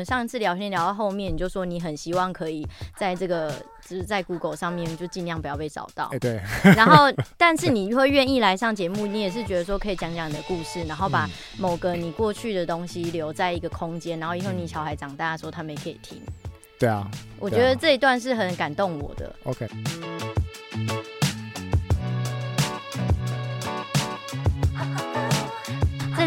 们上一次聊天聊到后面，你就说你很希望可以在这个就是在 Google 上面就尽量不要被找到。哎，对。然后，但是你会愿意来上节目，你也是觉得说可以讲讲你的故事，然后把某个你过去的东西留在一个空间，然后以后你小孩长大的时候，他们也可以听。对啊，我觉得这一段是很感动我的。OK。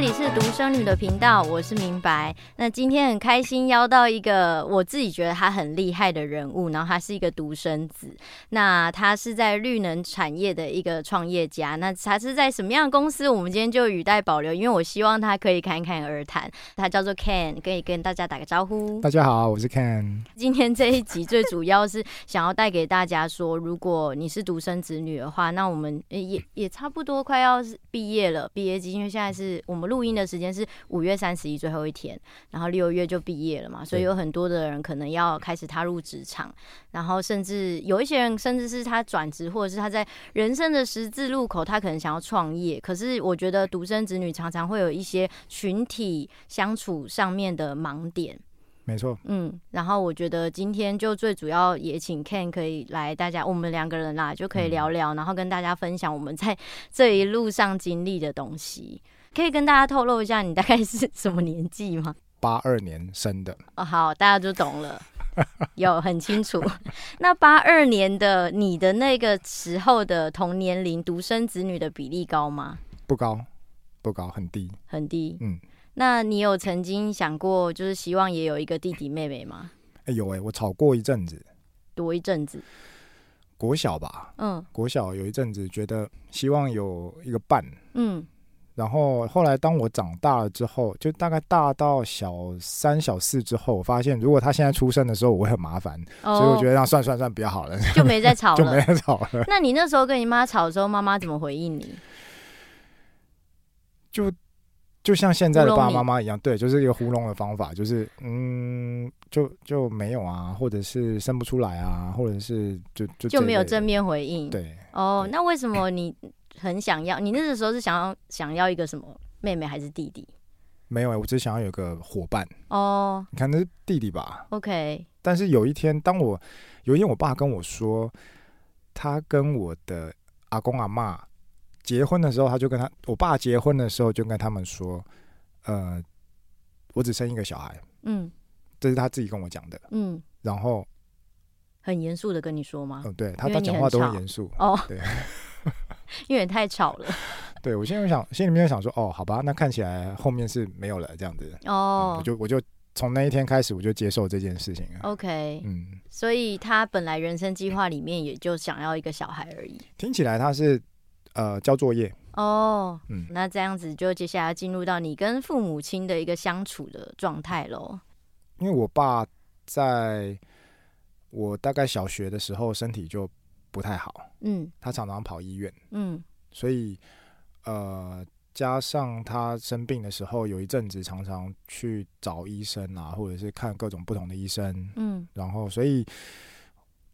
里是独生女的频道，我是明白。那今天很开心邀到一个我自己觉得他很厉害的人物，然后他是一个独生子。那他是在绿能产业的一个创业家。那他是在什么样的公司？我们今天就语带保留，因为我希望他可以侃侃而谈。他叫做 Ken，可以跟大家打个招呼。大家好，我是 Ken。今天这一集最主要是想要带给大家说，如果你是独生子女的话，那我们也也差不多快要毕业了，毕业季，因为现在是我们。录音的时间是五月三十一最后一天，然后六月就毕业了嘛，所以有很多的人可能要开始踏入职场，然后甚至有一些人甚至是他转职，或者是他在人生的十字路口，他可能想要创业。可是我觉得独生子女常常会有一些群体相处上面的盲点。没错，嗯，然后我觉得今天就最主要也请 Ken 可以来，大家我们两个人啦就可以聊聊，然后跟大家分享我们在这一路上经历的东西。可以跟大家透露一下你大概是什么年纪吗？八二年生的。哦，好，大家就懂了，有很清楚。那八二年的你的那个时候的同年龄独生子女的比例高吗？不高，不高，很低，很低。嗯，那你有曾经想过，就是希望也有一个弟弟妹妹吗？哎、欸，有哎、欸，我吵过一阵子，多一阵子。国小吧，嗯，国小有一阵子觉得希望有一个伴，嗯。然后后来，当我长大了之后，就大概大到小三、小四之后，我发现如果他现在出生的时候，我会很麻烦，哦、所以我觉得让算算算比较好了，就没再吵 了，就没再吵了。那你那时候跟你妈吵的时候，妈妈怎么回应你？就就像现在的爸爸妈妈一样，对，就是一个糊弄的方法，就是嗯，就就没有啊，或者是生不出来啊，或者是就就就没有正面回应。对，哦，那为什么你？很想要，你那个时候是想要想要一个什么妹妹还是弟弟？没有、欸，我只想要有个伙伴。哦，oh, 你看那是弟弟吧？OK。但是有一天，当我有一天，我爸跟我说，他跟我的阿公阿妈结婚的时候，他就跟他我爸结婚的时候就跟他们说，呃，我只生一个小孩。嗯，这是他自己跟我讲的。嗯，然后很严肃的跟你说吗？嗯，对他他讲话都很严肃。哦，oh. 对。因为太吵了，对，我现在想，心里面想说，哦，好吧，那看起来后面是没有了这样子。哦、嗯，我就我就从那一天开始，我就接受这件事情了。OK，嗯，所以他本来人生计划里面也就想要一个小孩而已。听起来他是呃交作业哦，嗯，那这样子就接下来进入到你跟父母亲的一个相处的状态喽。因为我爸在我大概小学的时候身体就不太好，嗯，他常常跑医院，嗯，所以呃，加上他生病的时候，有一阵子常常去找医生啊，或者是看各种不同的医生，嗯，然后所以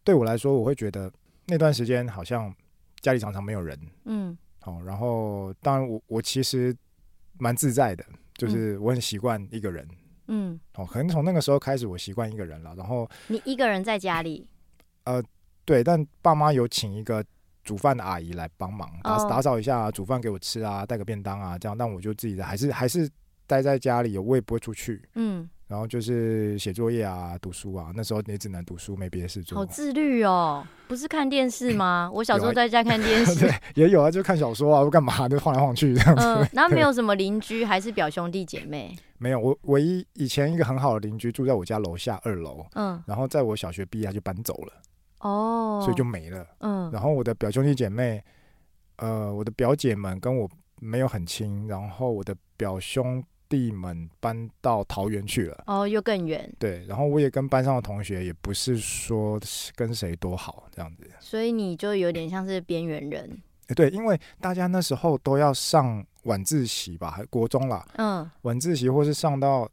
对我来说，我会觉得那段时间好像家里常常没有人，嗯，好，然后当然我我其实蛮自在的，就是我很习惯一个人，嗯，哦，可能从那个时候开始，我习惯一个人了，然后你一个人在家里，呃。对，但爸妈有请一个煮饭的阿姨来帮忙打打扫一下，煮饭给我吃啊，带个便当啊，这样。但我就自己的，还是还是待在家里，我也不会出去。嗯，然后就是写作业啊，读书啊。那时候也只能读书，没别的事做。好自律哦，不是看电视吗？我小时候在家看电视，对，也有啊，就看小说啊，或干嘛，就晃来晃去这样子。嗯，然后 没有什么邻居，还是表兄弟姐妹？没有，我唯一以前一个很好的邻居住在我家楼下二楼。嗯，然后在我小学毕业他就搬走了。哦，所以就没了。嗯，然后我的表兄弟姐妹，呃，我的表姐们跟我没有很亲，然后我的表兄弟们搬到桃园去了。哦，又更远。对，然后我也跟班上的同学也不是说跟谁多好这样子。所以你就有点像是边缘人。对，因为大家那时候都要上晚自习吧，还国中啦。嗯，晚自习或是上到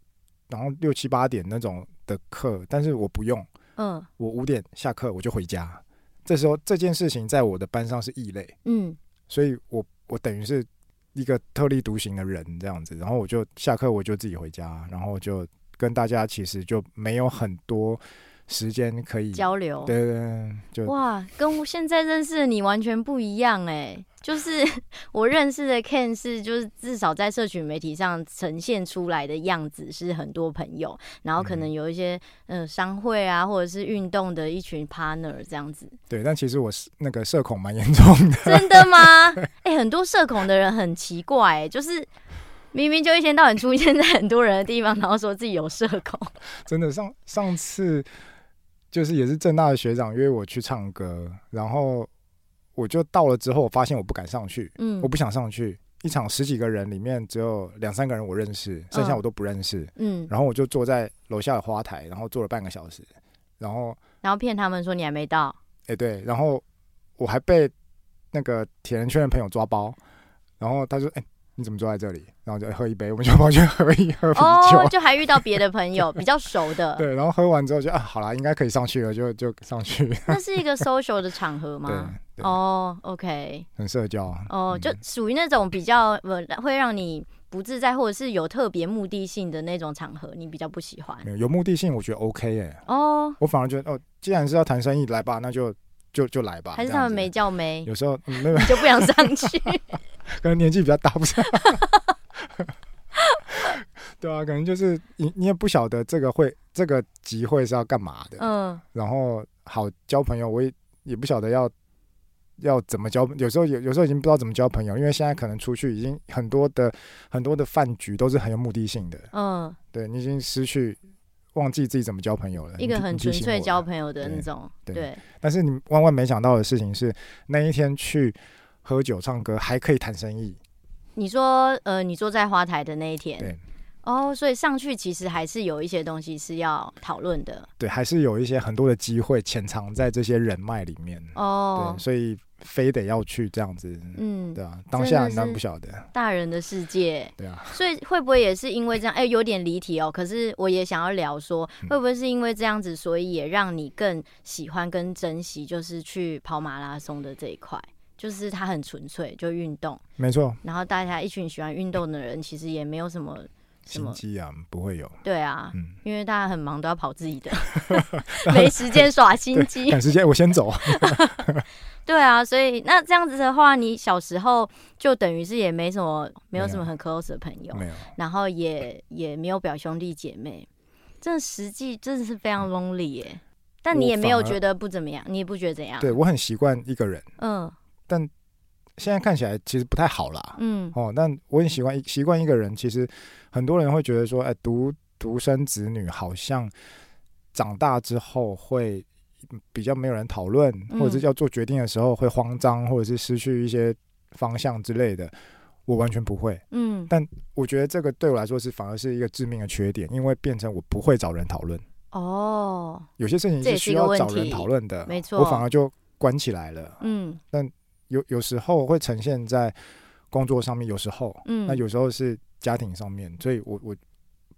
然后六七八点那种的课，但是我不用。嗯，我五点下课我就回家，这时候这件事情在我的班上是异类，嗯，所以我我等于是一个特立独行的人这样子，然后我就下课我就自己回家，然后就跟大家其实就没有很多时间可以交流。对对对，就哇，跟我现在认识的你完全不一样哎。就是 我认识的 Ken 是，就是至少在社群媒体上呈现出来的样子是很多朋友，然后可能有一些嗯、呃、商会啊，或者是运动的一群 partner 这样子。对，但其实我是那个社恐蛮严重的。真的吗？哎、欸，很多社恐的人很奇怪、欸，就是明明就一天到晚出现在很多人的地方，然后说自己有社恐。真的，上上次就是也是正大的学长约我去唱歌，然后。我就到了之后，我发现我不敢上去，嗯，我不想上去。一场十几个人里面，只有两三个人我认识，剩下我都不认识，嗯。然后我就坐在楼下的花台，然后坐了半个小时，然后然后骗他们说你还没到，哎、欸，对，然后我还被那个铁人圈的朋友抓包，然后他说，哎、欸。你怎么坐在这里？然后就喝一杯，我们就跑去喝一喝 啤酒。哦，就还遇到别的朋友 比较熟的。对，然后喝完之后就啊，好啦，应该可以上去了，就就上去。那是一个 social 的场合吗？对。哦，OK。很社交。哦，就属于那种比较呃会让你不自在，或者是有特别目的性的那种场合，你比较不喜欢。没有，有目的性，我觉得 OK 哎。哦。我反而觉得哦，既然是要谈生意，来吧，那就就就来吧。还是他们没叫没？有时候没有，就不想上去。可能年纪比较大，不是？对啊，可能就是你，你也不晓得这个会这个集会是要干嘛的。嗯，然后好交朋友，我也也不晓得要要怎么交。有时候有有时候已经不知道怎么交朋友，因为现在可能出去已经很多的很多的饭局都是很有目的性的。嗯，对，你已经失去忘记自己怎么交朋友了。一个很纯粹交朋友的那种。对，但是你万万没想到的事情是，那一天去喝酒唱歌还可以谈生意。你说，呃，你坐在花台的那一天，对，哦，所以上去其实还是有一些东西是要讨论的，对，还是有一些很多的机会潜藏在这些人脉里面，哦，对，所以非得要去这样子，嗯，对啊，当下难不晓得大人的世界，对啊，所以会不会也是因为这样？哎、欸，有点离题哦。可是我也想要聊说，会不会是因为这样子，所以也让你更喜欢跟珍惜，就是去跑马拉松的这一块？就是它很纯粹，就运动，没错。然后大家一群喜欢运动的人，其实也没有什么什么心机啊，不会有。对啊，嗯，因为大家很忙，都要跑自己的，没时间耍心机。赶时间，我先走。对啊，所以那这样子的话，你小时候就等于是也没什么，没有什么很 close 的朋友，没有。然后也也没有表兄弟姐妹，这实际真的是非常 lonely 耶。但你也没有觉得不怎么样，你也不觉得怎样？对，我很习惯一个人。嗯。但现在看起来其实不太好啦，嗯，哦，但我很习惯习惯一个人。其实很多人会觉得说，哎，独独生子女好像长大之后会比较没有人讨论，或者是要做决定的时候会慌张，或者是失去一些方向之类的。我完全不会，嗯，但我觉得这个对我来说是反而是一个致命的缺点，因为变成我不会找人讨论。哦，有些事情是需要找人讨论的，没错，我反而就关起来了，嗯，但。有有时候会呈现在工作上面，有时候，嗯，那有时候是家庭上面，所以我我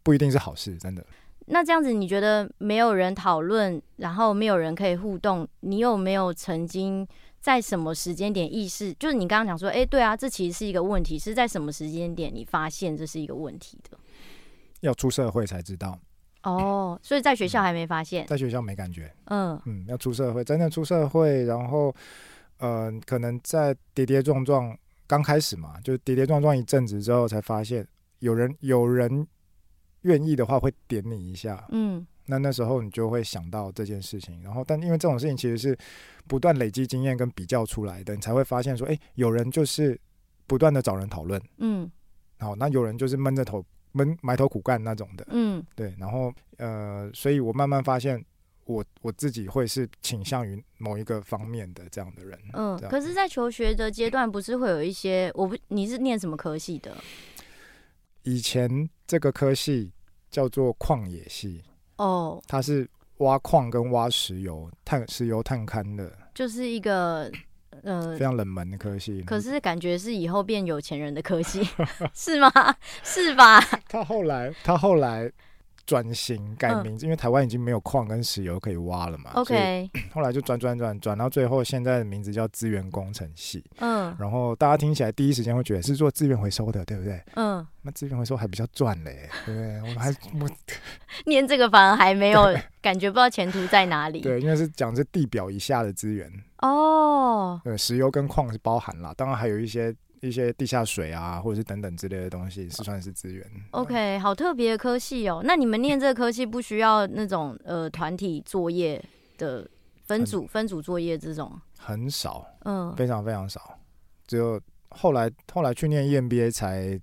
不一定是好事，真的。那这样子，你觉得没有人讨论，然后没有人可以互动，你有没有曾经在什么时间点意识？就是你刚刚讲说，哎、欸，对啊，这其实是一个问题，是在什么时间点你发现这是一个问题的？要出社会才知道。哦，所以在学校还没发现，嗯、在学校没感觉。嗯嗯，要出社会，真的出社会，然后。呃，可能在跌跌撞撞刚开始嘛，就跌跌撞撞一阵子之后，才发现有人有人愿意的话会点你一下，嗯，那那时候你就会想到这件事情，然后但因为这种事情其实是不断累积经验跟比较出来的，你才会发现说，哎，有人就是不断的找人讨论，嗯，好，那有人就是闷着头闷埋头苦干那种的，嗯，对，然后呃，所以我慢慢发现。我我自己会是倾向于某一个方面的这样的人。嗯，可是，在求学的阶段，不是会有一些？我不，你是念什么科系的？以前这个科系叫做矿野系。哦，它是挖矿跟挖石油、探石油探勘的，就是一个呃非常冷门的科系。可是感觉是以后变有钱人的科系，是吗？是吧？他后来，他后来。转型改名字，嗯、因为台湾已经没有矿跟石油可以挖了嘛。OK，后来就转转转转到最后，现在的名字叫资源工程系。嗯，然后大家听起来第一时间会觉得是做资源回收的，对不对？嗯，那资源回收还比较赚嘞，对不对？我们还 我念这个反而还没有感觉，不知道前途在哪里。对，因为是讲这地表以下的资源。哦，对，石油跟矿是包含了，当然还有一些。一些地下水啊，或者是等等之类的东西，是算是资源。OK，好特别的科系哦。那你们念这个科系不需要那种呃团体作业的分组分组作业这种？很少，嗯，非常非常少。只有后来后来去念 EMBA 才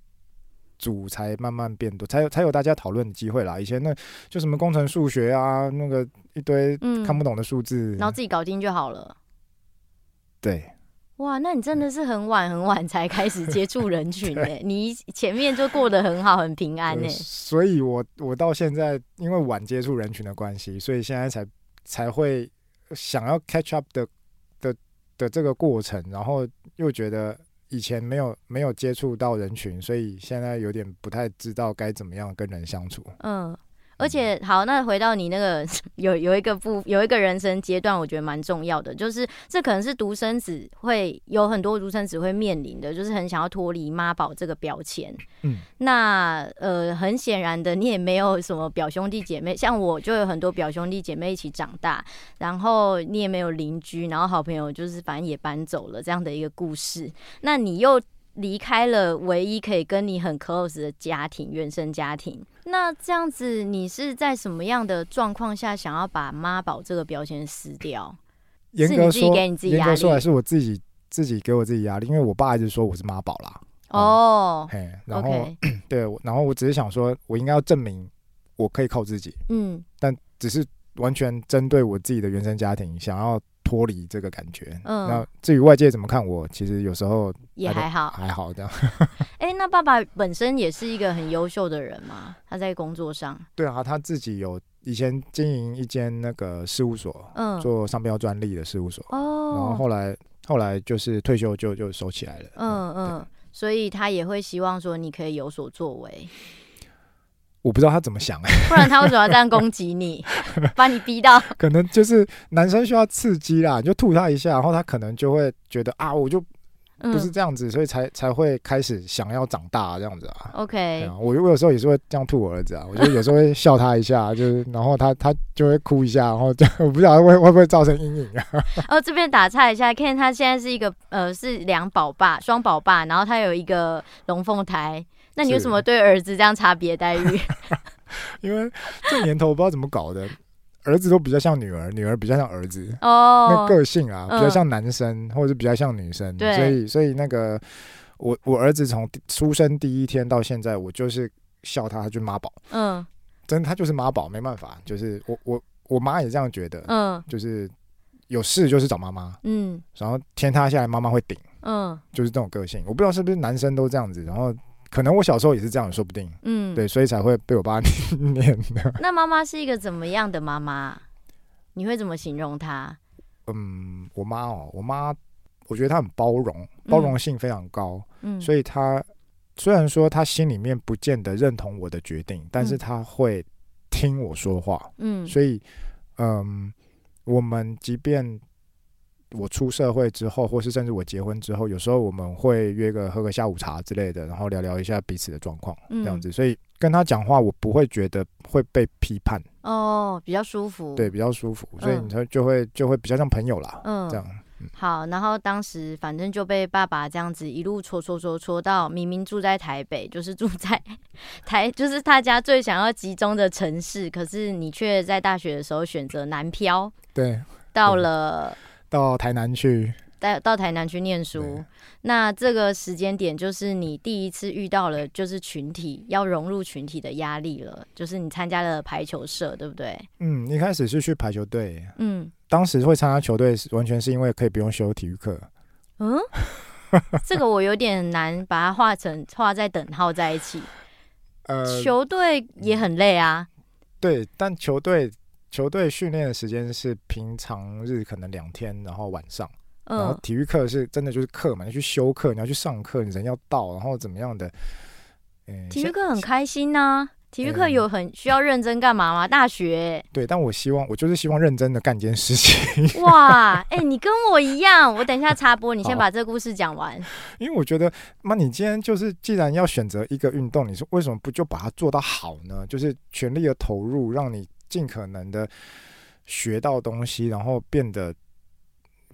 组才慢慢变多，才有才有大家讨论的机会啦。以前那就什么工程数学啊，那个一堆看不懂的数字，嗯，然后自己搞定就好了。对。哇，那你真的是很晚很晚才开始接触人群 诶，你前面就过得很好很平安诶。所以我我到现在因为晚接触人群的关系，所以现在才才会想要 catch up 的的的这个过程，然后又觉得以前没有没有接触到人群，所以现在有点不太知道该怎么样跟人相处。嗯。而且好，那回到你那个 有有一个部有一个人生阶段，我觉得蛮重要的，就是这可能是独生子会有很多独生子会面临的，就是很想要脱离妈宝这个标签。嗯，那呃，很显然的，你也没有什么表兄弟姐妹，像我就有很多表兄弟姐妹一起长大，然后你也没有邻居，然后好朋友就是反正也搬走了这样的一个故事。那你又离开了唯一可以跟你很 close 的家庭，原生家庭。那这样子，你是在什么样的状况下想要把妈宝这个标签撕掉？严格说，自己给你自己压力？严格说来是我自己自己给我自己压力，因为我爸一直说我是妈宝啦。哦、嗯，嘿，然后. 对，然后我只是想说，我应该要证明我可以靠自己。嗯，但只是完全针对我自己的原生家庭，想要。脱离这个感觉，嗯，那至于外界怎么看我，其实有时候也还好，还好这样。哎、欸，那爸爸本身也是一个很优秀的人嘛？他在工作上？对啊，他自己有以前经营一间那个事务所，嗯，做商标专利的事务所，哦，然后后来后来就是退休就就收起来了，嗯嗯，所以他也会希望说你可以有所作为。我不知道他怎么想，不然他为什么要这样攻击你，把你逼到？可能就是男生需要刺激啦，你就吐他一下，然后他可能就会觉得啊，我就不是这样子，嗯、所以才才会开始想要长大这样子啊。OK，我我有时候也是会这样吐我儿子啊，我就有时候会笑他一下，就是然后他他就会哭一下，然后就我不知道会会不会造成阴影啊。哦，这边打岔一下，Ken 他现在是一个呃是两宝爸，双宝爸，然后他有一个龙凤胎。那你有什么对儿子这样差别待遇？因为这年头我不知道怎么搞的，儿子都比较像女儿，女儿比较像儿子。哦，那个性啊，比较像男生，或者是比较像女生。对，所以所以那个我我儿子从出生第一天到现在，我就是笑他，他就妈宝。嗯，真的他就是妈宝，没办法，就是我我我妈也这样觉得。嗯，就是有事就是找妈妈。嗯，然后天塌下来妈妈会顶。嗯，就是这种个性，我不知道是不是男生都这样子，然后。可能我小时候也是这样，说不定。嗯，对，所以才会被我爸 念的。那妈妈是一个怎么样的妈妈？你会怎么形容她？嗯，我妈哦，我妈，我觉得她很包容，包容性非常高。嗯，所以她虽然说她心里面不见得认同我的决定，但是她会听我说话。嗯，所以，嗯，我们即便。我出社会之后，或是甚至我结婚之后，有时候我们会约个喝个下午茶之类的，然后聊聊一下彼此的状况，这样子。所以跟他讲话，我不会觉得会被批判哦，比较舒服。对，比较舒服，所以你才就会就会比较像朋友啦。嗯，这样。好，然后当时反正就被爸爸这样子一路戳戳戳戳到，明明住在台北，就是住在 台，就是他家最想要集中的城市，可是你却在大学的时候选择南漂。对，到了。到台南去，到到台南去念书。那这个时间点，就是你第一次遇到了，就是群体要融入群体的压力了。就是你参加了排球社，对不对？嗯，一开始是去排球队。嗯，当时会参加球队，完全是因为可以不用修体育课。嗯，这个我有点难把它画成画在等号在一起。呃，球队也很累啊。对，但球队。球队训练的时间是平常日可能两天，然后晚上，嗯、然后体育课是真的就是课嘛，你要去修课，你要去上课，你人要到，然后怎么样的？嗯、体育课很开心呐、啊，体育课有很需要认真干嘛吗？大学、欸？对，但我希望我就是希望认真的干件事情。哇，哎、欸，你跟我一样，我等一下插播，你先 把这个故事讲完。因为我觉得，妈，你今天就是既然要选择一个运动，你说为什么不就把它做到好呢？就是全力的投入，让你尽可能的学到东西，然后变得。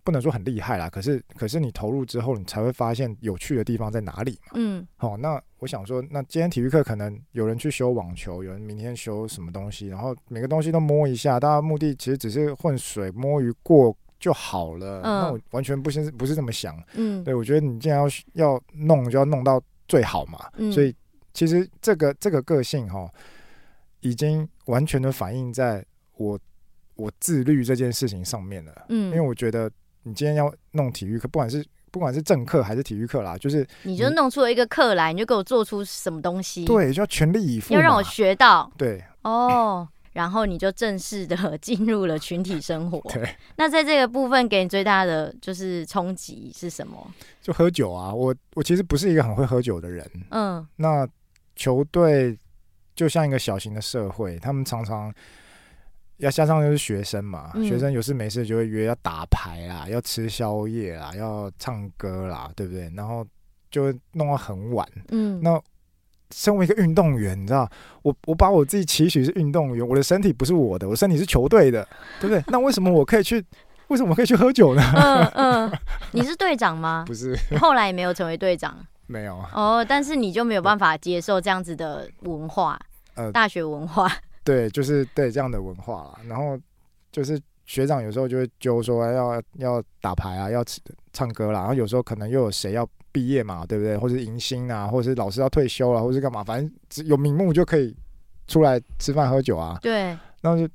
不能说很厉害啦，可是可是你投入之后，你才会发现有趣的地方在哪里嘛。嗯，好、哦，那我想说，那今天体育课可能有人去修网球，有人明天修什么东西，然后每个东西都摸一下，大家目的其实只是混水摸鱼过就好了。嗯，那我完全不是不是这么想。嗯，对，我觉得你既然要要弄，就要弄到最好嘛。嗯，所以其实这个这个个性哈、哦，已经完全的反映在我我自律这件事情上面了。嗯，因为我觉得。你今天要弄体育课，不管是不管是正课还是体育课啦，就是你就弄出了一个课来，你就给我做出什么东西？对，就要全力以赴，要让我学到。对，哦，然后你就正式的 进入了群体生活。对，那在这个部分给你最大的就是冲击是什么？就喝酒啊！我我其实不是一个很会喝酒的人。嗯，那球队就像一个小型的社会，他们常常。要加上就是学生嘛，嗯、学生有事没事就会约要打牌啦，要吃宵夜啦，要唱歌啦，对不对？然后就会弄到很晚。嗯，那身为一个运动员，你知道，我我把我自己期许是运动员，我的身体不是我的，我的身体是球队的，对不对？那为什么我可以去？为什么我可以去喝酒呢？嗯嗯，你是队长吗？不是，后来也没有成为队长。没有。哦，但是你就没有办法接受这样子的文化，呃，大学文化。对，就是对这样的文化啦。然后就是学长有时候就会揪说要要打牌啊，要唱歌啦。然后有时候可能又有谁要毕业嘛，对不对？或者迎新啊，或者是老师要退休了，或者是干嘛，反正只有名目就可以出来吃饭喝酒啊。对，然后就。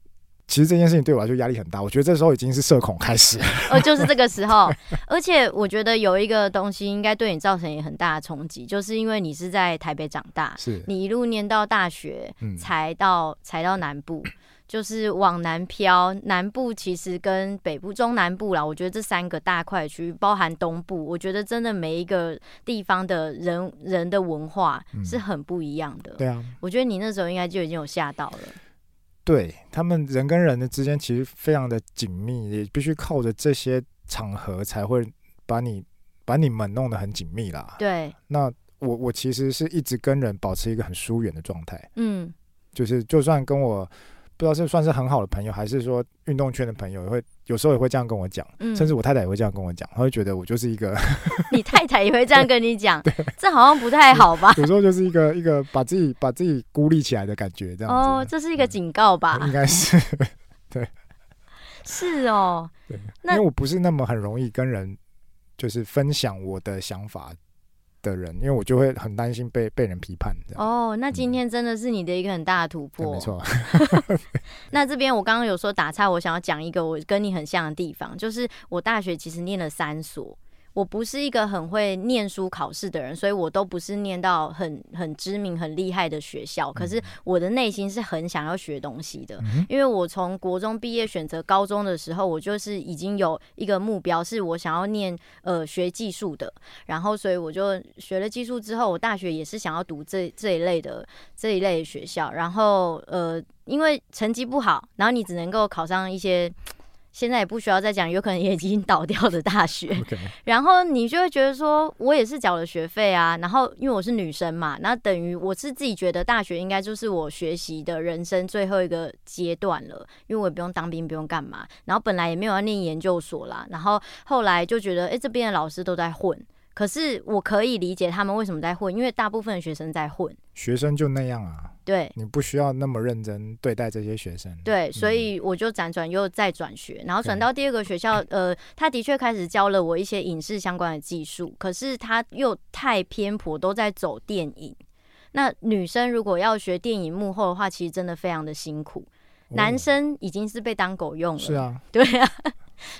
其实这件事情对我来说压力很大，我觉得这时候已经是社恐开始了。哦，就是这个时候，而且我觉得有一个东西应该对你造成也很大的冲击，就是因为你是在台北长大，是你一路念到大学，才到、嗯、才到南部，就是往南飘。南部其实跟北部、中南部啦，我觉得这三个大块区域，包含东部，我觉得真的每一个地方的人人的文化是很不一样的。对啊，我觉得你那时候应该就已经有吓到了。对，他们人跟人的之间其实非常的紧密，也必须靠着这些场合才会把你把你们弄得很紧密啦。对，那我我其实是一直跟人保持一个很疏远的状态。嗯，就是就算跟我。不知道是算是很好的朋友，还是说运动圈的朋友，也会有时候也会这样跟我讲，嗯、甚至我太太也会这样跟我讲，她会觉得我就是一个。你太太也会这样跟你讲，这好像不太好吧？有时候就是一个一个把自己把自己孤立起来的感觉，这样。哦，这是一个警告吧？嗯、应该是，对，是哦。因为我不是那么很容易跟人就是分享我的想法。的人，因为我就会很担心被被人批判。哦，那今天真的是你的一个很大的突破。没错。那这边我刚刚有说打岔，我想要讲一个我跟你很像的地方，就是我大学其实念了三所。我不是一个很会念书考试的人，所以我都不是念到很很知名、很厉害的学校。可是我的内心是很想要学东西的，因为我从国中毕业选择高中的时候，我就是已经有一个目标，是我想要念呃学技术的。然后，所以我就学了技术之后，我大学也是想要读这这一类的这一类的学校。然后，呃，因为成绩不好，然后你只能够考上一些。现在也不需要再讲，有可能也已经倒掉的大学。Okay. 然后你就会觉得说，我也是缴了学费啊。然后因为我是女生嘛，那等于我是自己觉得大学应该就是我学习的人生最后一个阶段了，因为我也不用当兵，不用干嘛。然后本来也没有要念研究所啦。然后后来就觉得，哎，这边的老师都在混。可是我可以理解他们为什么在混，因为大部分的学生在混。学生就那样啊。对，你不需要那么认真对待这些学生。对，所以我就辗转又再转学，然后转到第二个学校。呃，他的确开始教了我一些影视相关的技术，可是他又太偏颇，都在走电影。那女生如果要学电影幕后的话，其实真的非常的辛苦。男生已经是被当狗用了。是啊，对啊。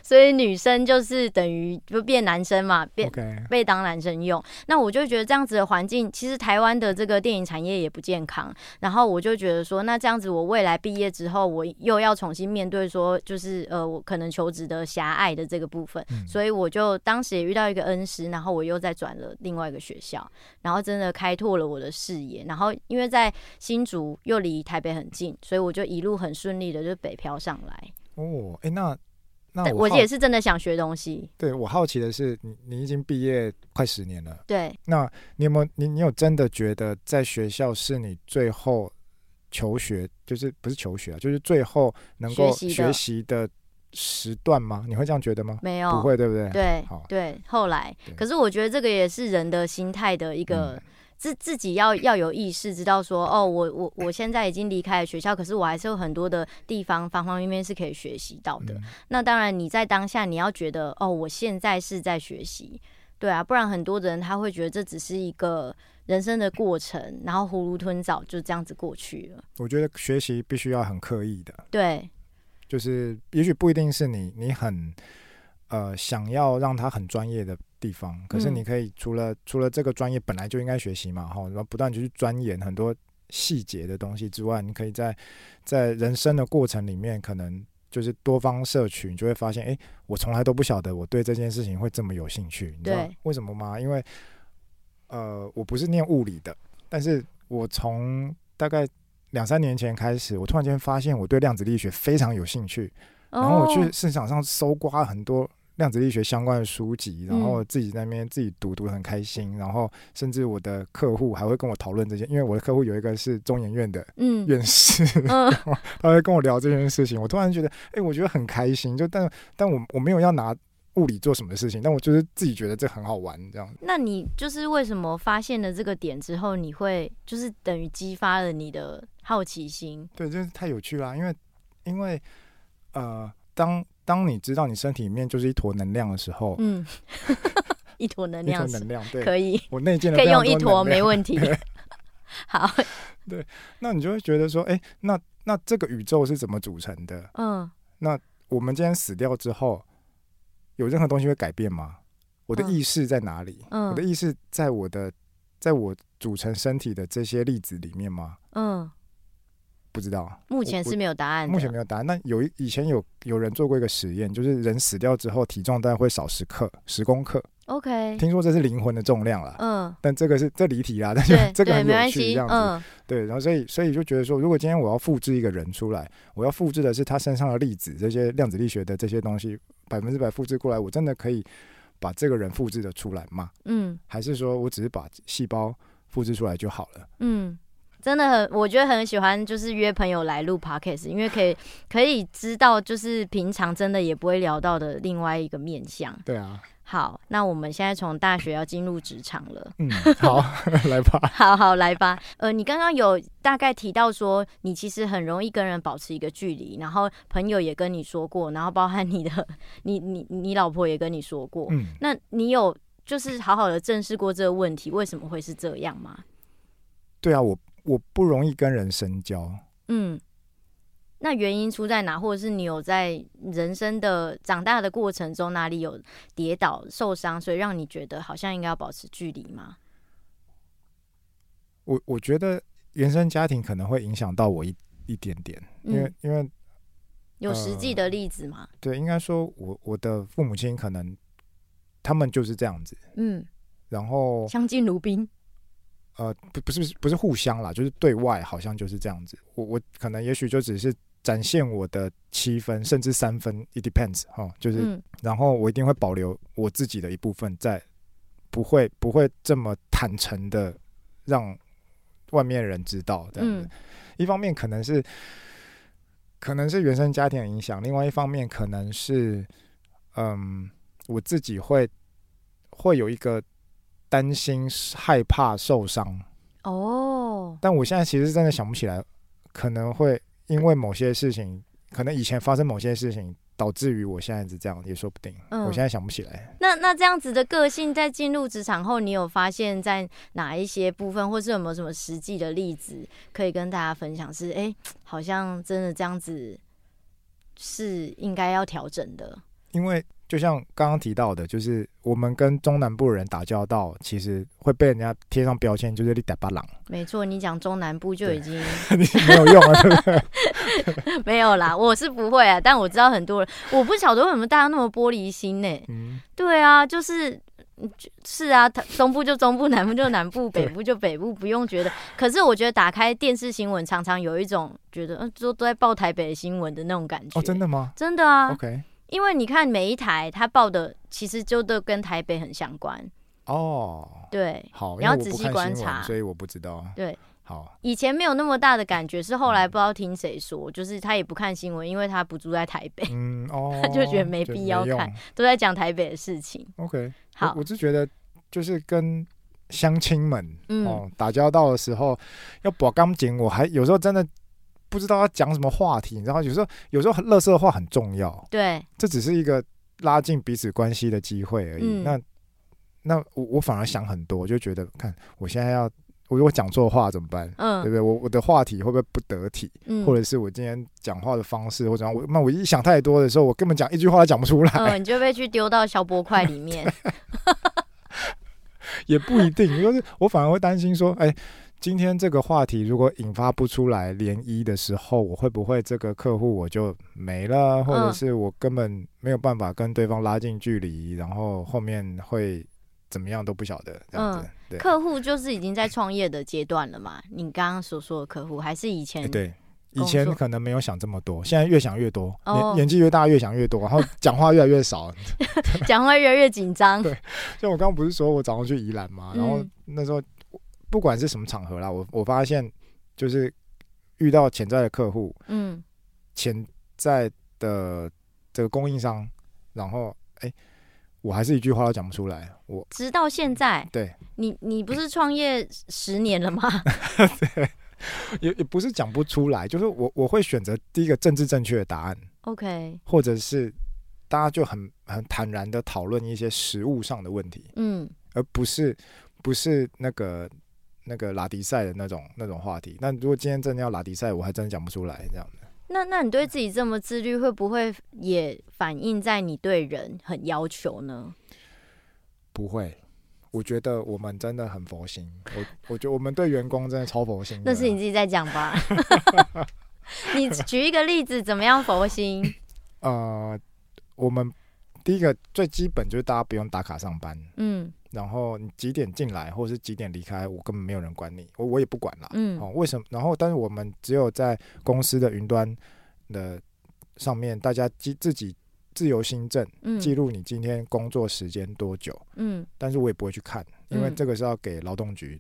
所以女生就是等于就变男生嘛，变.被当男生用。那我就觉得这样子的环境，其实台湾的这个电影产业也不健康。然后我就觉得说，那这样子我未来毕业之后，我又要重新面对说，就是呃，我可能求职的狭隘的这个部分。嗯、所以我就当时也遇到一个恩师，然后我又再转了另外一个学校，然后真的开拓了我的视野。然后因为在新竹又离台北很近，所以我就一路很顺利的就北漂上来。哦，哎、欸，那。那我，我也是真的想学东西。对，我好奇的是，你你已经毕业快十年了。对。那你有没有你你有真的觉得在学校是你最后求学，就是不是求学啊，就是最后能够学习的时段吗？你会这样觉得吗？没有，不会，对不对？对，对。后来，可是我觉得这个也是人的心态的一个。嗯自自己要要有意识，知道说哦，我我我现在已经离开了学校，可是我还是有很多的地方方方面面是可以学习到的。嗯、那当然，你在当下你要觉得哦，我现在是在学习，对啊，不然很多人他会觉得这只是一个人生的过程，然后囫囵吞枣就这样子过去了。我觉得学习必须要很刻意的，对，就是也许不一定是你你很呃想要让他很专业的。地方，可是你可以除了、嗯、除了这个专业本来就应该学习嘛，哈，然后不断去钻研很多细节的东西之外，你可以在在人生的过程里面，可能就是多方摄取，你就会发现，哎、欸，我从来都不晓得我对这件事情会这么有兴趣，你知道为什么吗？因为呃，我不是念物理的，但是我从大概两三年前开始，我突然间发现我对量子力学非常有兴趣，然后我去市场上搜刮很多。量子力学相关的书籍，然后自己在那边自己读，读得很开心。嗯、然后甚至我的客户还会跟我讨论这些，因为我的客户有一个是中研院的院士，嗯、他会跟我聊这件事情。我突然觉得，哎、欸，我觉得很开心。就但但我我没有要拿物理做什么事情，但我就是自己觉得这很好玩这样。那你就是为什么发现了这个点之后，你会就是等于激发了你的好奇心？对，就是太有趣了，因为因为呃，当。当你知道你身体里面就是一坨能量的时候，嗯，一坨能量，一坨能量，对，可以，我内建的可以用一坨没问题。好，对，那你就会觉得说，哎、欸，那那这个宇宙是怎么组成的？嗯，那我们今天死掉之后，有任何东西会改变吗？我的意识在哪里？嗯，我的意识在我的，在我组成身体的这些粒子里面吗？嗯。不知道，目前是没有答案。目前没有答案。那有以前有有人做过一个实验，就是人死掉之后，体重大概会少十克，十公克。OK，听说这是灵魂的重量了。嗯，但这个是这离题啦，但是 这个很有趣，这样子。嗯、对，然后所以所以就觉得说，如果今天我要复制一个人出来，我要复制的是他身上的粒子，这些量子力学的这些东西，百分之百复制过来，我真的可以把这个人复制的出来吗？嗯，还是说我只是把细胞复制出来就好了？嗯。真的很，我觉得很喜欢，就是约朋友来录 podcast，因为可以可以知道，就是平常真的也不会聊到的另外一个面向。对啊。好，那我们现在从大学要进入职场了。嗯，好，来吧。好好来吧。呃，你刚刚有大概提到说，你其实很容易跟人保持一个距离，然后朋友也跟你说过，然后包含你的，你你你老婆也跟你说过。嗯。那你有就是好好的正视过这个问题，为什么会是这样吗？对啊，我。我不容易跟人深交。嗯，那原因出在哪？或者是你有在人生的长大的过程中哪里有跌倒受伤，所以让你觉得好像应该要保持距离吗？我我觉得原生家庭可能会影响到我一一点点，因为、嗯、因为有实际的例子吗？呃、对，应该说我我的父母亲可能他们就是这样子。嗯，然后相敬如宾。呃，不，不是，不是互相啦，就是对外好像就是这样子。我，我可能也许就只是展现我的七分，甚至三分，it depends 哈，就是，嗯、然后我一定会保留我自己的一部分在，不会，不会这么坦诚的让外面人知道这样子。嗯、一方面可能是，可能是原生家庭的影响，另外一方面可能是，嗯，我自己会会有一个。担心、害怕受伤哦，oh. 但我现在其实真的想不起来，可能会因为某些事情，可能以前发生某些事情，导致于我现在是这样，也说不定。嗯，我现在想不起来。那那这样子的个性，在进入职场后，你有发现，在哪一些部分，或是有没有什么实际的例子可以跟大家分享是？是、欸、哎，好像真的这样子是应该要调整的。因为就像刚刚提到的，就是我们跟中南部人打交道，其实会被人家贴上标签，就是你打巴郎。没错，你讲中南部就已经 没有用了，对不对？没有啦，我是不会啊，但我知道很多人，我不晓得为什么大家那么玻璃心呢、欸？嗯，对啊，就是是啊，中部就中部，南部就南部，北部就北部，不用觉得。可是我觉得打开电视新闻，常常有一种觉得，嗯，都都在报台北的新闻的那种感觉。哦，真的吗？真的啊。OK。因为你看每一台他报的，其实就都跟台北很相关哦。对，好，你要仔细观察，所以我不知道。对，好，以前没有那么大的感觉，是后来不知道听谁说，就是他也不看新闻，因为他不住在台北，嗯哦，他就觉得没必要看，都在讲台北的事情。OK，好，我是觉得就是跟乡亲们哦打交道的时候要保钢筋，我还有时候真的。不知道要讲什么话题，你知道有时候有时候乐色话很重要，对，这只是一个拉近彼此关系的机会而已。嗯、那那我我反而想很多，就觉得看我现在要我如果讲错话怎么办？嗯，对不对？我我的话题会不会不得体？嗯，或者是我今天讲话的方式或者我那我一想太多的时候，我根本讲一句话都讲不出来，嗯，你就被去丢到小波块里面，也不一定，就是我反而会担心说，哎。今天这个话题如果引发不出来涟漪的时候，我会不会这个客户我就没了，或者是我根本没有办法跟对方拉近距离，然后后面会怎么样都不晓得这样子。嗯，对。客户就是已经在创业的阶段了嘛？你刚刚所说的客户还是以前？对，以前可能没有想这么多，现在越想越多，年年纪越大越想越多，然后讲话越来越少，讲话越来越紧张。对，像我刚刚不是说我早上去宜兰嘛，然后那时候。不管是什么场合啦，我我发现就是遇到潜在的客户，嗯，潜在的这个供应商，然后哎、欸，我还是一句话都讲不出来。我直到现在，对，你你不是创业十年了吗？对，也也不是讲不出来，就是我我会选择第一个政治正确的答案，OK，或者是大家就很很坦然的讨论一些实物上的问题，嗯，而不是不是那个。那个拉迪赛的那种那种话题，那如果今天真的要拉迪赛，我还真的讲不出来这样的。那那你对自己这么自律，会不会也反映在你对人很要求呢？不会，我觉得我们真的很佛心。我我觉得我们对员工真的超佛心。那是你自己在讲吧？你举一个例子，怎么样佛心？呃，我们第一个最基本就是大家不用打卡上班。嗯。然后你几点进来，或者是几点离开，我根本没有人管你，我我也不管啦。嗯，哦，为什么？然后，但是我们只有在公司的云端的上面，大家自自己自由新政，记录你今天工作时间多久。嗯，但是我也不会去看，因为这个是要给劳动局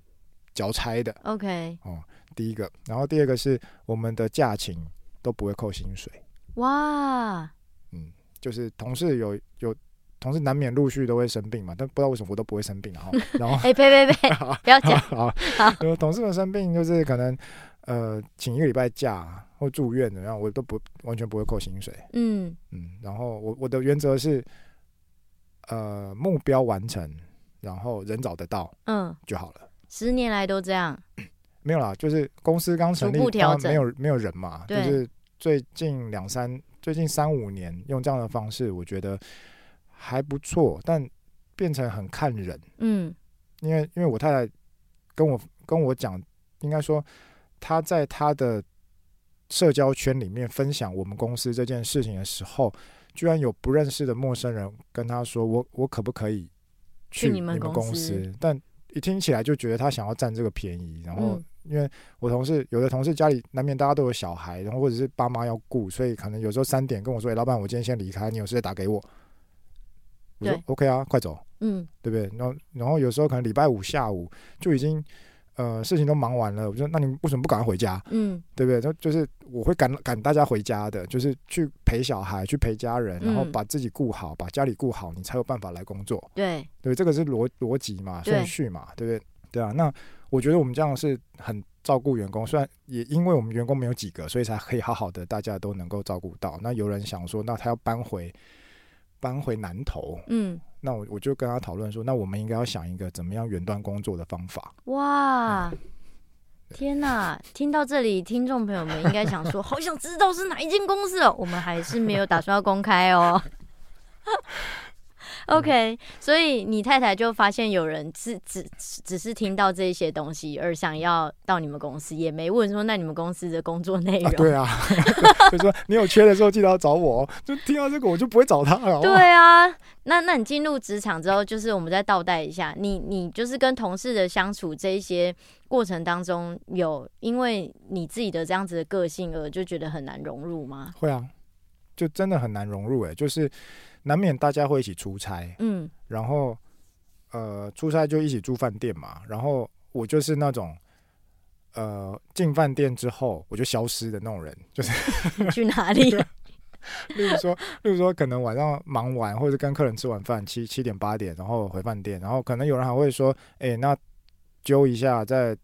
交差的。OK，哦，第一个，然后第二个是我们的假勤都不会扣薪水。哇，嗯，就是同事有有。同事难免陆续都会生病嘛，但不知道为什么我都不会生病，然后，然后，哎，呸呸呸，不要讲，好，好，同事们生病就是可能，呃，请一个礼拜假或住院的，然后我都不完全不会扣薪水，嗯。嗯，然后我我的原则是，呃，目标完成，然后人找得到，嗯，就好了。十年来都这样，没有啦，就是公司刚成立，当然没有没有人嘛，就是最近两三，最近三五年用这样的方式，我觉得。还不错，但变成很看人。嗯，因为因为我太太跟我跟我讲，应该说她在她的社交圈里面分享我们公司这件事情的时候，居然有不认识的陌生人跟她说：“我我可不可以去你们公司？”但一听起来就觉得他想要占这个便宜。然后，因为我同事有的同事家里难免大家都有小孩，然后或者是爸妈要顾，所以可能有时候三点跟我说：“哎，老板，我今天先离开，你有事再打给我。”我说 OK 啊，快走，嗯，对不对？然后，然后有时候可能礼拜五下午就已经，呃，事情都忙完了。我说，那你为什么不赶快回家？嗯，对不对？就就是我会赶赶大家回家的，就是去陪小孩，去陪家人，然后把自己顾好，把家里顾好，你才有办法来工作。对，对，这个是逻逻辑嘛，顺序嘛，对不对？对啊。那我觉得我们这样是很照顾员工，虽然也因为我们员工没有几个，所以才可以好好的大家都能够照顾到。那有人想说，那他要搬回。搬回南投，嗯，那我我就跟他讨论说，那我们应该要想一个怎么样远端工作的方法。哇，嗯、天哪！听到这里，听众朋友们应该想说，好想知道是哪一间公司哦。我们还是没有打算要公开哦。OK，所以你太太就发现有人只只，只是听到这些东西而想要到你们公司，也没问说那你们公司的工作内容。啊对啊，就说你有缺的时候记得要找我。就听到这个我就不会找他了。对啊，那那你进入职场之后，就是我们再倒带一下，你你就是跟同事的相处这一些过程当中，有因为你自己的这样子的个性而就觉得很难融入吗？会啊，就真的很难融入哎、欸，就是。难免大家会一起出差，嗯，然后呃出差就一起住饭店嘛，然后我就是那种呃进饭店之后我就消失的那种人，就是 去哪里？例如说，例如说可能晚上忙完或者跟客人吃完饭七七点八点，然后回饭店，然后可能有人还会说，哎，那揪一下再。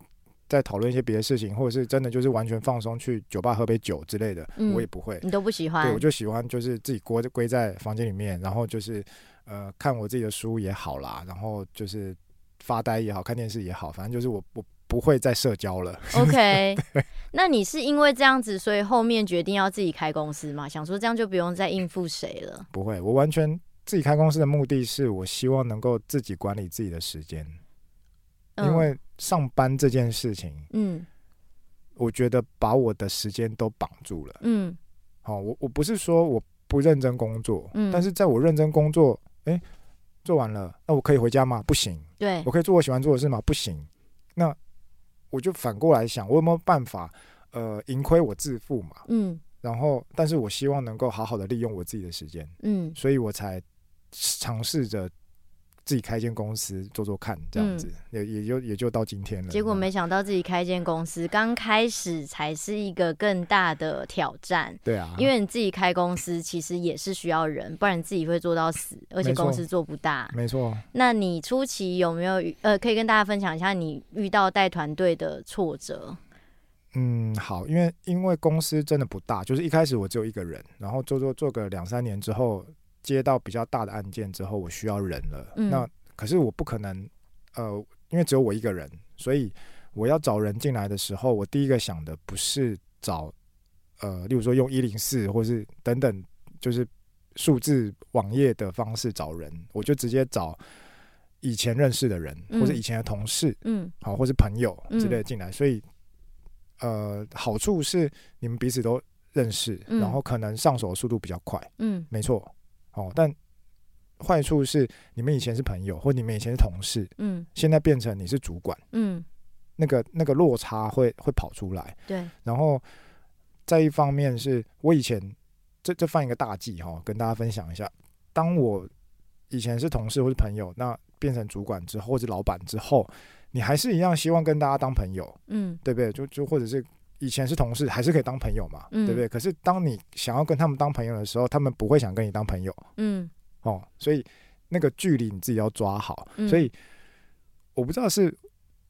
在讨论一些别的事情，或者是真的就是完全放松，去酒吧喝杯酒之类的，嗯、我也不会。你都不喜欢？对，我就喜欢就是自己窝归在房间里面，然后就是呃看我自己的书也好啦，然后就是发呆也好，看电视也好，反正就是我我不会再社交了。OK，那你是因为这样子，所以后面决定要自己开公司吗？想说这样就不用再应付谁了？不会，我完全自己开公司的目的是我希望能够自己管理自己的时间。因为上班这件事情，嗯，我觉得把我的时间都绑住了，嗯，好，我我不是说我不认真工作，嗯，但是在我认真工作，哎，做完了，那我可以回家吗？不行，对，我可以做我喜欢做的事吗？不行，那我就反过来想，我有没有办法，呃，盈亏我自负嘛，嗯，然后，但是我希望能够好好的利用我自己的时间，嗯，所以我才尝试着。自己开一间公司做做看，这样子、嗯、也也就也就到今天了。结果没想到自己开一间公司，刚开始才是一个更大的挑战。对啊，因为你自己开公司其实也是需要人，不然你自己会做到死，而且公司做不大。没错。那你初期有没有呃，可以跟大家分享一下你遇到带团队的挫折？嗯，好，因为因为公司真的不大，就是一开始我只有一个人，然后做做做个两三年之后。接到比较大的案件之后，我需要人了。嗯、那可是我不可能，呃，因为只有我一个人，所以我要找人进来的时候，我第一个想的不是找，呃，例如说用一零四或是等等，就是数字网页的方式找人，我就直接找以前认识的人，嗯、或者以前的同事，嗯，好，或是朋友之类的进来。嗯、所以，呃，好处是你们彼此都认识，嗯、然后可能上手的速度比较快。嗯，没错。哦，但坏处是你们以前是朋友，或你们以前是同事，嗯，现在变成你是主管，嗯，那个那个落差会会跑出来，对。然后在一方面是我以前这这犯一个大忌哈，跟大家分享一下，当我以前是同事或是朋友，那变成主管之后或者老板之后，你还是一样希望跟大家当朋友，嗯，对不对？就就或者是。以前是同事，还是可以当朋友嘛，嗯、对不对？可是当你想要跟他们当朋友的时候，他们不会想跟你当朋友，嗯，哦，所以那个距离你自己要抓好。嗯、所以我不知道是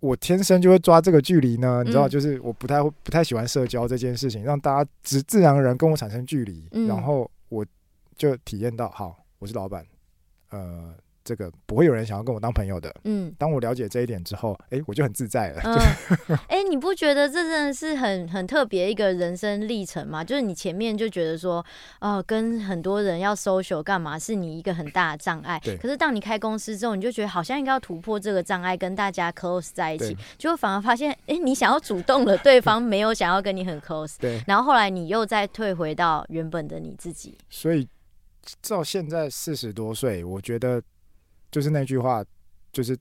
我天生就会抓这个距离呢，嗯、你知道，就是我不太不太喜欢社交这件事情，让大家自自然而然跟我产生距离，嗯、然后我就体验到，好，我是老板，呃。这个不会有人想要跟我当朋友的。嗯，当我了解这一点之后，哎，我就很自在了。嗯，哎，你不觉得这真的是很很特别一个人生历程吗？就是你前面就觉得说，哦，跟很多人要 social 干嘛，是你一个很大的障碍。对。可是当你开公司之后，你就觉得好像应该要突破这个障碍，跟大家 close 在一起，结果反而发现，哎，你想要主动了，对方 没有想要跟你很 close。对。然后后来你又再退回到原本的你自己。所以到现在四十多岁，我觉得。就是那句话，就是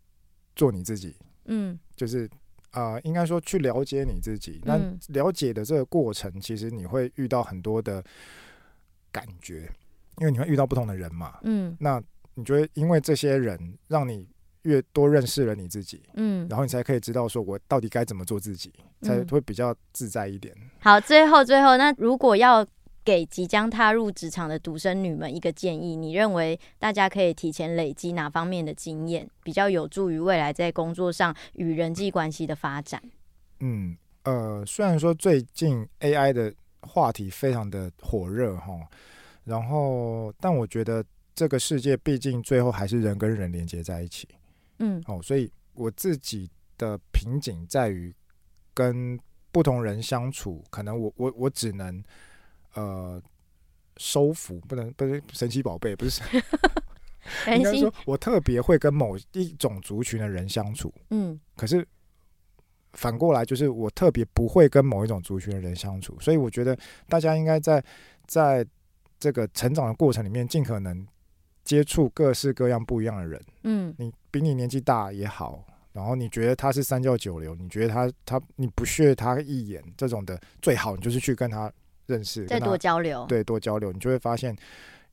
做你自己，嗯，就是啊、呃，应该说去了解你自己。那了解的这个过程，其实你会遇到很多的感觉，因为你会遇到不同的人嘛，嗯，那你觉得因为这些人让你越多认识了你自己，嗯，然后你才可以知道说我到底该怎么做自己，才会比较自在一点。好，最后最后，那如果要。给即将踏入职场的独生女们一个建议，你认为大家可以提前累积哪方面的经验，比较有助于未来在工作上与人际关系的发展？嗯，呃，虽然说最近 AI 的话题非常的火热哈，然后，但我觉得这个世界毕竟最后还是人跟人连接在一起，嗯，哦，所以我自己的瓶颈在于跟不同人相处，可能我我我只能。呃，收服，不能不是神奇宝贝，不是。应该说，我特别会跟某一种族群的人相处。嗯，可是反过来，就是我特别不会跟某一种族群的人相处。所以我觉得大家应该在在这个成长的过程里面，尽可能接触各式各样不一样的人。嗯，你比你年纪大也好，然后你觉得他是三教九流，你觉得他他你不屑他一眼这种的，最好你就是去跟他认识，再多交流，对，多交流，你就会发现。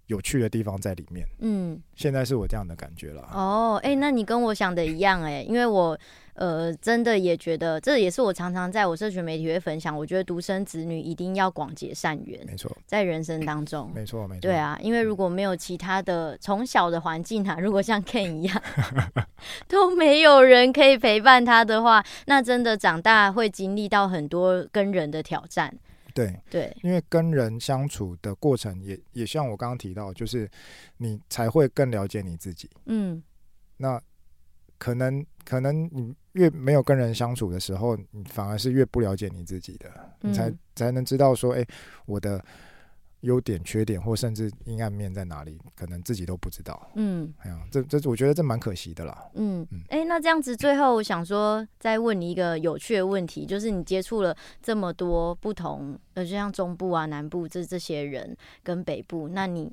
有趣的地方在里面，嗯，现在是我这样的感觉了。哦，哎、欸，那你跟我想的一样、欸，哎，因为我，呃，真的也觉得，这也是我常常在我社群媒体会分享。我觉得独生子女一定要广结善缘，没错，在人生当中，没错，没错，对啊，因为如果没有其他的从小的环境啊，如果像 Ken 一样 都没有人可以陪伴他的话，那真的长大会经历到很多跟人的挑战。对对，因为跟人相处的过程也也像我刚刚提到，就是你才会更了解你自己。嗯，那可能可能你越没有跟人相处的时候，你反而是越不了解你自己的，你才才能知道说，哎，我的。优点、缺点，或甚至阴暗面在哪里，可能自己都不知道。嗯，哎呀，这这，我觉得这蛮可惜的啦。嗯嗯，哎、欸，那这样子，最后我想说，再问你一个有趣的问题，就是你接触了这么多不同，呃，就像中部啊、南部这这些人跟北部，那你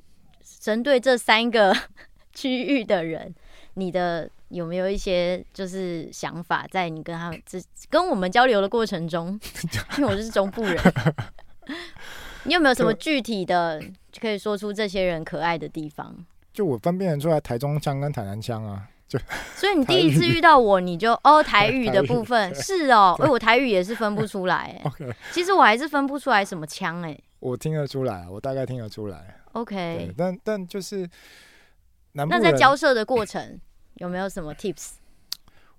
针对这三个 区域的人，你的有没有一些就是想法，在你跟他们这跟我们交流的过程中，因为我是中部人。你有没有什么具体的可以说出这些人可爱的地方？就我分辨得出来台中腔跟台南腔啊，就所以你 第一次遇到我，你就哦台语的部分。是哦，哎我台语也是分不出来，OK，其实我还是分不出来什么腔哎，我听得出来，我大概听得出来，OK，但但就是那在交涉的过程 有没有什么 tips？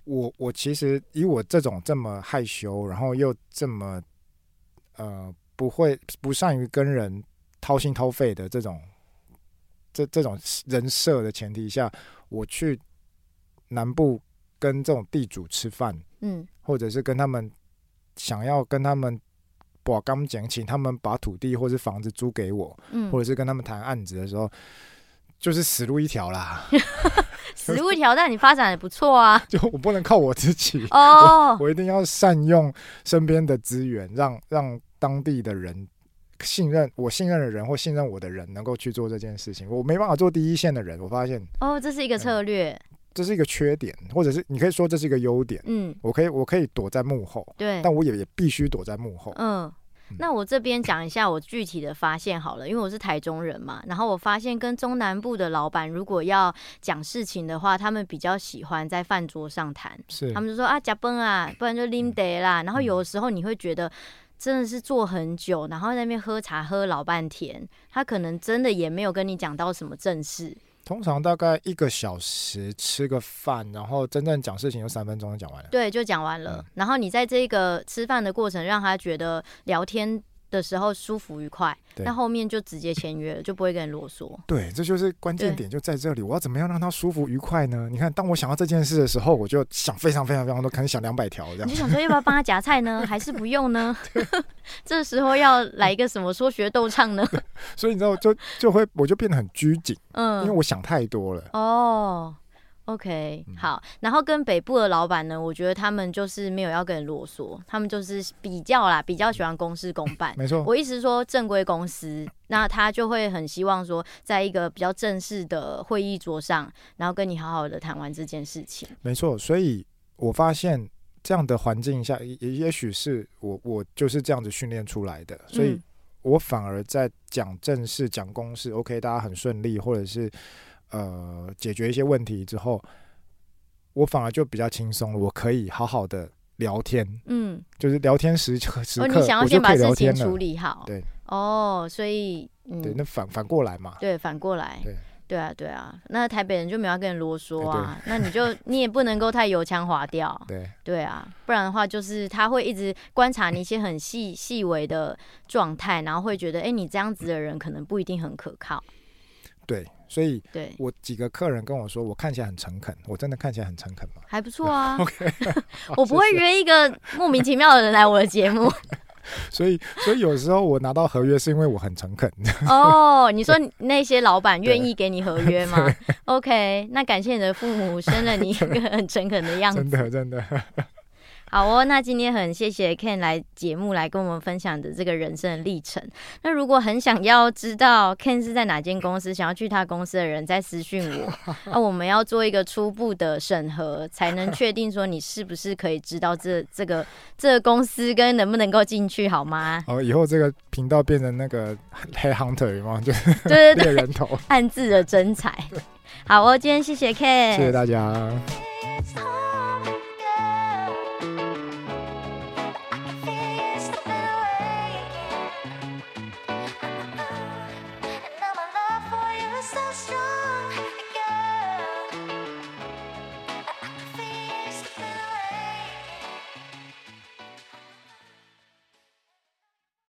我我其实以我这种这么害羞，然后又这么呃。不会不善于跟人掏心掏肺的这种这这种人设的前提下，我去南部跟这种地主吃饭，嗯，或者是跟他们想要跟他们把刚讲，请他们把土地或是房子租给我，嗯，或者是跟他们谈案子的时候，就是死路一条啦。死路一条，但你发展也不错啊。就我不能靠我自己哦，我，我一定要善用身边的资源，让让。当地的人信任我，信任的人或信任我的人，能够去做这件事情。我没办法做第一线的人，我发现哦，这是一个策略，嗯，这是一个缺点，或者是你可以说这是一个优点。嗯，我可以，我可以躲在幕后，对，但我也也必须躲在幕后。嗯。那我这边讲一下我具体的发现好了，因为我是台中人嘛，然后我发现跟中南部的老板如果要讲事情的话，他们比较喜欢在饭桌上谈，是，他们就说啊，加崩啊，不然就拎得啦，然后有的时候你会觉得真的是坐很久，然后在那边喝茶喝老半天，他可能真的也没有跟你讲到什么正事。通常大概一个小时吃个饭，然后真正讲事情就三分钟就讲完了。对，就讲完了。嗯、然后你在这个吃饭的过程，让他觉得聊天的时候舒服愉快，那后面就直接签约了，就不会跟人啰嗦。对，这就是关键点，就在这里。我要怎么样让他舒服愉快呢？你看，当我想到这件事的时候，我就想非常非常非常多，可能想两百条这样。你就想说，要不要帮他夹菜呢？还是不用呢？这时候要来一个什么说学逗唱呢？所以你知道，就就会我就变得很拘谨，嗯，因为我想太多了。哦。OK，好，然后跟北部的老板呢，我觉得他们就是没有要跟人啰嗦，他们就是比较啦，比较喜欢公事公 办。没错，我意思说正规公司，那他就会很希望说，在一个比较正式的会议桌上，然后跟你好好的谈完这件事情。没错，所以我发现这样的环境下，也也许是我我就是这样子训练出来的，所以我反而在讲正事、讲公事，OK，大家很顺利，或者是。呃，解决一些问题之后，我反而就比较轻松了。我可以好好的聊天，嗯，就是聊天时刻时刻，哦、你想要先把事情处理好，对，哦，所以，嗯、对，那反反过来嘛，对，反过来，对，对啊，对啊，那台北人就没有跟人啰嗦啊，那你就你也不能够太油腔滑调，对，对啊，不然的话就是他会一直观察你一些很细细微的状态，然后会觉得，哎、欸，你这样子的人可能不一定很可靠，对。所以，对我几个客人跟我说，我看起来很诚恳，我真的看起来很诚恳吗？还不错啊。OK，我不会约一个莫名其妙的人来我的节目。所以，所以有时候我拿到合约是因为我很诚恳。哦，你说那些老板愿意给你合约吗？OK，那感谢你的父母生了你一个很诚恳的样子。真的，真的。好哦，那今天很谢谢 Ken 来节目来跟我们分享的这个人生的历程。那如果很想要知道 Ken 是在哪间公司，想要去他公司的人，再私讯我。那我们要做一个初步的审核，才能确定说你是不是可以知道这这个这个公司跟能不能够进去，好吗？哦，以后这个频道变成那个黑 hunter 吗？就对对对，猎人头，暗自的真才。好哦，今天谢谢 Ken，谢谢大家。